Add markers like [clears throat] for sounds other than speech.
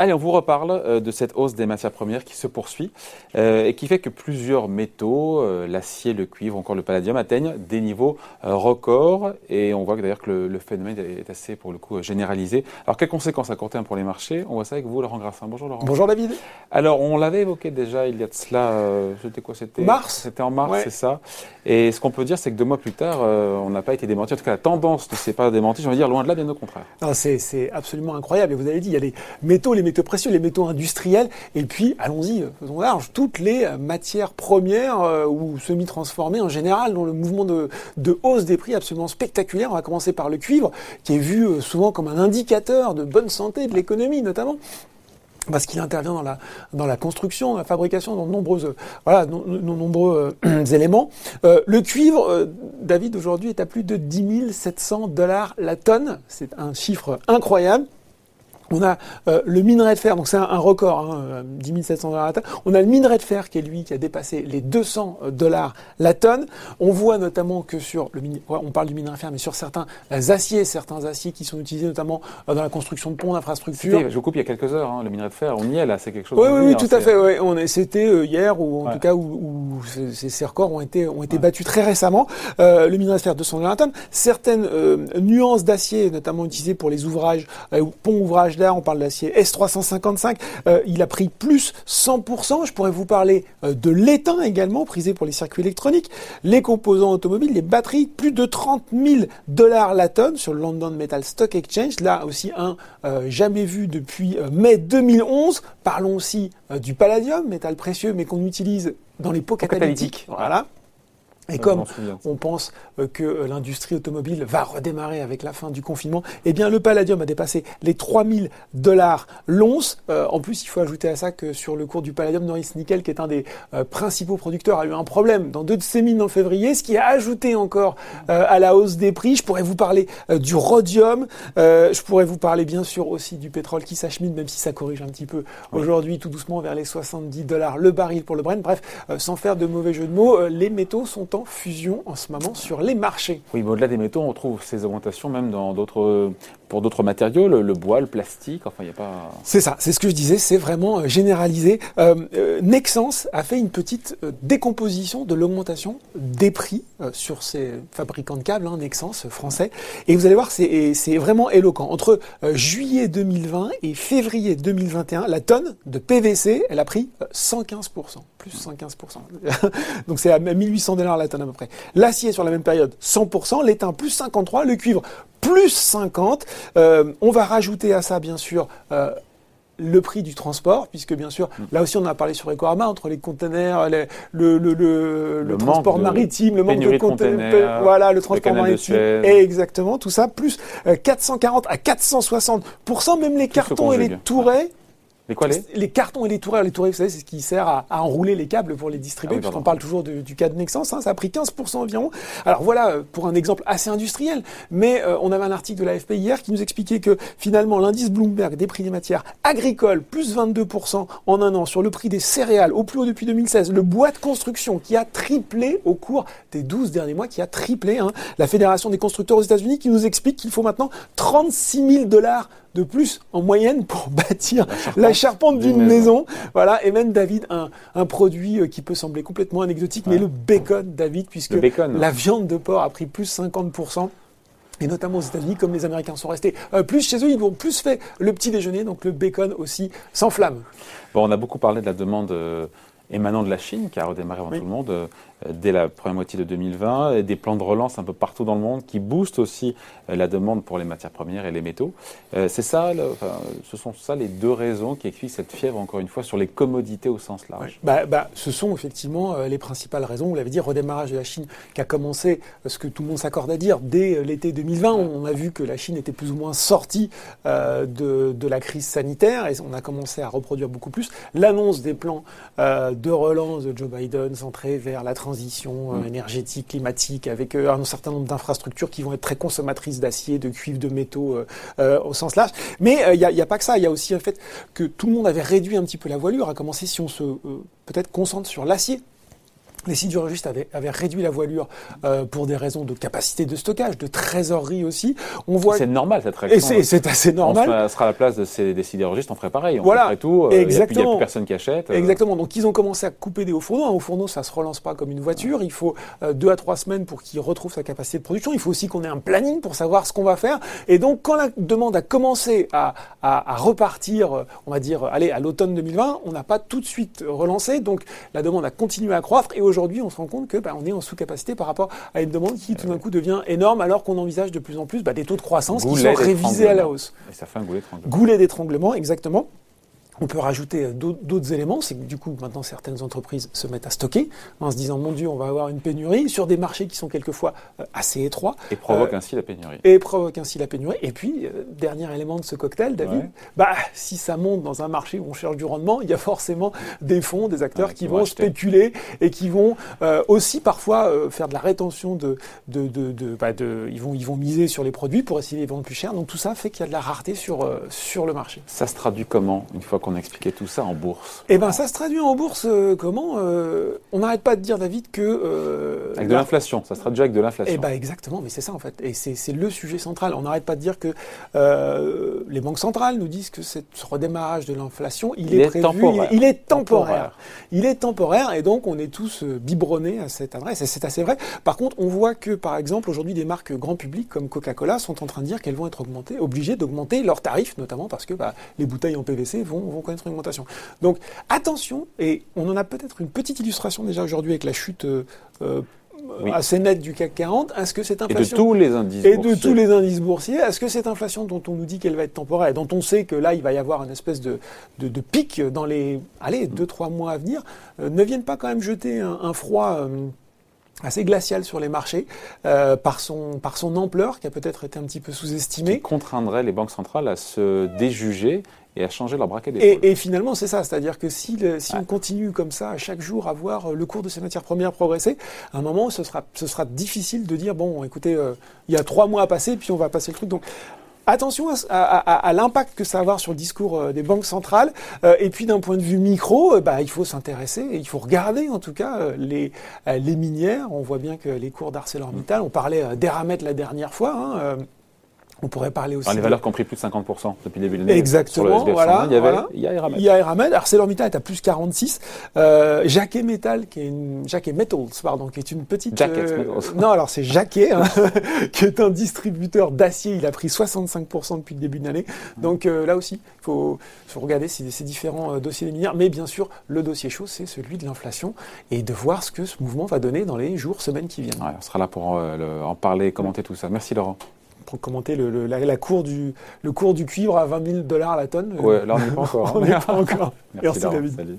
Allez, on vous reparle euh, de cette hausse des matières premières qui se poursuit euh, et qui fait que plusieurs métaux, euh, l'acier, le cuivre, encore le palladium, atteignent des niveaux records. Et on voit que d'ailleurs que le, phénomène est assez, pour le coup, généralisé. Alors, quelles conséquences à court terme pour les marchés? On voit ça avec vous, Laurent Grassin. Bonjour, Laurent. Bonjour, David. Alors, on l'avait évoqué déjà il y a de cela, c'était quoi? C'était mars. C'était en mars, c'est ça. Et ce qu'on peut dire, c'est que deux mois plus tard, on n'a pas été démenti. En tout cas, la tendance ne s'est pas démentie. J'ai envie de dire, loin de là, bien au contraire. C'est absolument incroyable. Et vous avez dit, il y a les métaux, les métaux précieux, les métaux industriels, et puis, allons-y, faisons large, toutes les matières premières euh, ou semi-transformées en général, dans le mouvement de, hausse des prix absolument spectaculaire. On va commencer par le cuivre, qui est vu euh, souvent comme un indicateur de bonne santé de l'économie, notamment parce qu'il intervient dans la, dans la construction, la fabrication, dans de nombreuses, voilà, nombreux euh, [clears throat] éléments. le cuivre, David, aujourd'hui, est à plus de 10 700 dollars la tonne. C'est un chiffre incroyable. On a euh, le minerai de fer, donc c'est un, record, hein, 10 700 dollars la tonne. On a le minerai de fer qui est lui qui a dépassé les 200 euh, dollars la tonne. On voit notamment que sur le on parle du minerai de fer, mais sur certains aciers, certains aciers qui sont utilisés notamment euh, dans la construction de ponts, d'infrastructures. Je vous coupe il y a quelques heures, hein, le minerai de fer, on y est là, c'est quelque chose. Oui, oui, oui, tout à fait. Ouais. On c'était hier ou en tout cas où, ces, records ont été ont été battus très récemment. le minerai de fer 200 dollars la tonne. Certaines nuances d'acier, notamment utilisées pour les ouvrages, ponts ouvrages on parle de l'acier S355, euh, il a pris plus 100%. Je pourrais vous parler euh, de l'étain également, prisé pour les circuits électroniques, les composants automobiles, les batteries, plus de 30 000 dollars la tonne sur le London Metal Stock Exchange. Là aussi un euh, jamais vu depuis mai 2011. Parlons aussi du palladium, métal précieux, mais qu'on utilise dans les pots catalytiques. Voilà. Et comme on pense euh, que euh, l'industrie automobile va redémarrer avec la fin du confinement, eh bien le palladium a dépassé les 3000 dollars l'once. Euh, en plus, il faut ajouter à ça que sur le cours du palladium, Norris Nickel, qui est un des principaux producteurs, a eu un problème dans deux de ses mines en février, ce qui a ajouté encore à la hausse des prix. Je pourrais vous parler du rhodium, je pourrais vous parler bien sûr aussi du pétrole qui s'achemine, même si ça corrige un petit peu aujourd'hui tout doucement vers les 70 dollars le baril pour le Brent. Bref, sans faire de mauvais jeu de mots, les métaux sont en fusion en ce moment sur les marchés. Oui, mais au-delà des métaux, on trouve ces augmentations même dans d'autres, pour d'autres matériaux, le, bois, le plastique, enfin, il n'y a pas... C'est ça, c'est ce que je disais, c'est vraiment euh, généralisé. Euh, euh, a fait une petite décomposition de l'augmentation des prix sur ces fabricants de câbles, hein, Nexens français, et vous allez voir, c'est, c'est vraiment éloquent. Entre juillet 2020 et février 2021, la tonne de PVC, elle a pris 115%, plus 115%. [laughs] Donc c'est à 1800 dollars la tonne à peu près. L'acier sur la même période, 100%, l'étain plus 53, le cuivre plus 50. Euh, on va rajouter à ça, bien sûr, euh, le prix du transport, puisque bien sûr, mm. là aussi on a parlé sur Ecoarma, entre les containers, le, le, le, le transport maritime, le manque de, containers, voilà, le transport maritime, exactement, tout ça, plus 440 euh, à 460% même les cartons et les tourets. Les quoi les cartons et les tourelles. Les tourelles, vous savez, c'est ce qui sert à, enrouler les câbles pour les distribuer, ah puisqu'on parle toujours du cas de Nexens. Hein, ça a pris 15% environ. Alors voilà, euh, pour un exemple assez industriel, mais euh, on avait un article de l'AFP hier qui nous expliquait que finalement l'indice Bloomberg des prix des matières agricoles, plus 22% en un an sur le prix des céréales, au plus haut depuis 2016. Le bois de construction qui a triplé au cours des 12 derniers mois, qui a triplé. Hein. La Fédération des constructeurs aux États-Unis qui nous explique qu'il faut maintenant 36 000 dollars de plus en moyenne pour [laughs] bâtir la charpente, d'une maison. Voilà, et même David, un, un, produit euh, qui peut sembler complètement anecdotique, mais le bacon, David, puisque la viande de porc a pris plus 50%. Et notamment aux États-Unis, comme les Américains sont restés euh, plus chez eux, ils vont plus fait le petit déjeuner, donc le bacon aussi s'enflamme. Bon, on a beaucoup parlé de la demande euh, émanant de la Chine, qui a redémarré avant tout le monde. Euh, dès la première moitié de 2020, et des plans de relance un peu partout dans le monde qui boostent aussi euh, la demande pour les matières premières et les métaux. Euh, c'est ça, ce sont ça les deux raisons qui expliquent cette fièvre, encore une fois, sur les commodités au sens large. Bah, bah, ce sont effectivement les principales raisons. Vous l'avez dit, redémarrage de la Chine qui a commencé, ce que tout le monde s'accorde à dire, dès l'été 2020. On a vu que la Chine était plus ou moins sortie de, de, la crise sanitaire et on a commencé à reproduire beaucoup plus. L'annonce des plans de relance de Joe Biden centrés vers la transition euh, mm. énergétique, climatique, avec euh, un certain nombre d'infrastructures qui vont être très consommatrices d'acier, de cuivre, de métaux euh, au sens large. Mais il n'y a, a, pas que ça, il y a aussi un fait que tout le monde avait réduit un petit peu la voilure, à commencer si on se peut-être concentre sur l'acier les sidérurgistes avaient, avaient, réduit la voilure euh, pour des raisons de capacité de stockage, de trésorerie aussi. On voit c'est normal cette réaction. Et c'est assez normal. On sera à la place de ces, des sidérurgistes, on ferait pareil. On voilà. tout. Euh, Exactement. Il n'y a, plus personne qui achète. Euh. Exactement. Donc ils ont commencé à couper des hauts fourneaux. Un haut fourneau, ça se relance pas comme une voiture. Il faut euh, deux à trois semaines pour qu'il retrouve sa capacité de production. Il faut aussi qu'on ait un planning pour savoir ce qu'on va faire. Et donc quand la demande a commencé à, à, à repartir, on va dire, allez, à l'automne 2020, on n'a pas tout de suite relancé. Donc la demande a continué à croître. Et aujourd'hui, on se rend compte que bah, on est en sous-capacité par rapport à une demande qui tout d'un coup devient énorme alors qu'on envisage de plus en plus bah, des taux de croissance qui sont révisés à la hausse. Et ça fait un goulet d'étranglement. Goulet d'étranglement, exactement. On peut rajouter euh, d'autres éléments, c'est que du coup maintenant certaines entreprises se mettent à stocker en se disant mon Dieu on va avoir une pénurie sur des marchés qui sont quelquefois euh, assez étroits. Et provoque euh, ainsi la pénurie. Et provoque ainsi la pénurie. Et puis dernier élément de ce cocktail, David, bah si ça monte dans un marché où on cherche du rendement, il y a forcément des fonds, des acteurs ouais, qui vont spéculer et qui vont aussi parfois faire de la rétention de, de, de, de, bah, de, ils vont ils vont miser sur les produits pour essayer de les vendre plus cher. Donc tout ça fait qu'il y a de la rareté sur sur le marché. Ça se traduit comment une fois qu'on a expliqué tout ça en bourse Eh ben, ça se traduit en bourse euh, comment euh, On n'arrête pas de dire, David, que euh, avec de l'inflation. Ça se traduit avec de l'inflation. Eh ben, exactement. Mais c'est ça en fait. Et c'est le sujet central. On n'arrête pas de dire que les banques centrales nous disent que ce redémarrage de l'inflation, il, il, est, prévu, temporaire. Il, est temporaire. Il est temporaire. Et donc, on est tous biberonnés à cette adresse. Et c'est assez vrai. Par contre, on voit que, par exemple, aujourd'hui, des marques grand public comme Coca-Cola sont en train de dire qu'elles vont être augmentées, obligées d'augmenter leurs tarifs, notamment parce que bah, les bouteilles en PVC vont, vont connaître une augmentation. Donc attention, et on en a peut-être une petite illustration déjà aujourd'hui avec la chute euh, oui. assez nette du CAC 40. Est-ce que cette inflation et de tous les indices et boursiers. de tous les indices boursiers, est-ce que cette inflation dont on nous dit qu'elle va être temporaire, et dont on sait que là il va y avoir une espèce de, de, de pic dans les allez deux trois mois à venir, euh, ne viennent pas quand même jeter un, un froid euh, assez glacial sur les marchés euh, par son par son ampleur qui a peut-être été un petit peu sous-estimée. Qui contraindrait les banques centrales à se déjuger et à changer leur braquet et, et, finalement, c'est ça. C'est-à-dire que si, le, si ouais. on continue comme ça, à chaque jour, à voir le cours de ces matières premières progresser, à un moment, ce sera, ce sera difficile de dire, bon, écoutez, euh, il y a trois mois à passer, puis on va passer le truc. Donc, Attention à, l'impact que ça va avoir sur le discours euh, des banques centrales. Euh, et puis d'un point de vue micro, euh, bah, il faut s'intéresser, il faut regarder en tout cas les, les minières. On voit bien que les cours d'ArcelorMittal, on parlait d'Eramet la dernière fois. Hein, on pourrait parler aussi. Alors, les valeurs qui ont pris plus de 50% depuis le début de l'année. Exactement. voilà, il y avait, voilà. il y a Eramet. Il y a Eramet. ArcelorMittal est à plus 46. Euh, Jacquet Metal, qui est une, Jacquet Metals, pardon, qui est une petite. Jacket euh, Metals. [laughs] Non, alors c'est Jacquet, hein, [laughs] qui est un distributeur d'acier. Il a pris 65% depuis le début de l'année. Donc euh, là aussi, il faut, faut, regarder ces, ces différents euh, dossiers des minières. Mais bien sûr, le dossier chaud, c'est celui de l'inflation et de voir ce que ce mouvement va donner dans les jours, semaines qui viennent. Ouais, on sera là pour euh, le, en parler, commenter tout ça. Merci Laurent pour commenter le, le, la, la, cour du, le cours du cuivre à 20 000 dollars la tonne. Ouais, là on n'y est pas [laughs] encore. on n'y est pas encore. [laughs] Merci, Merci David. Salut.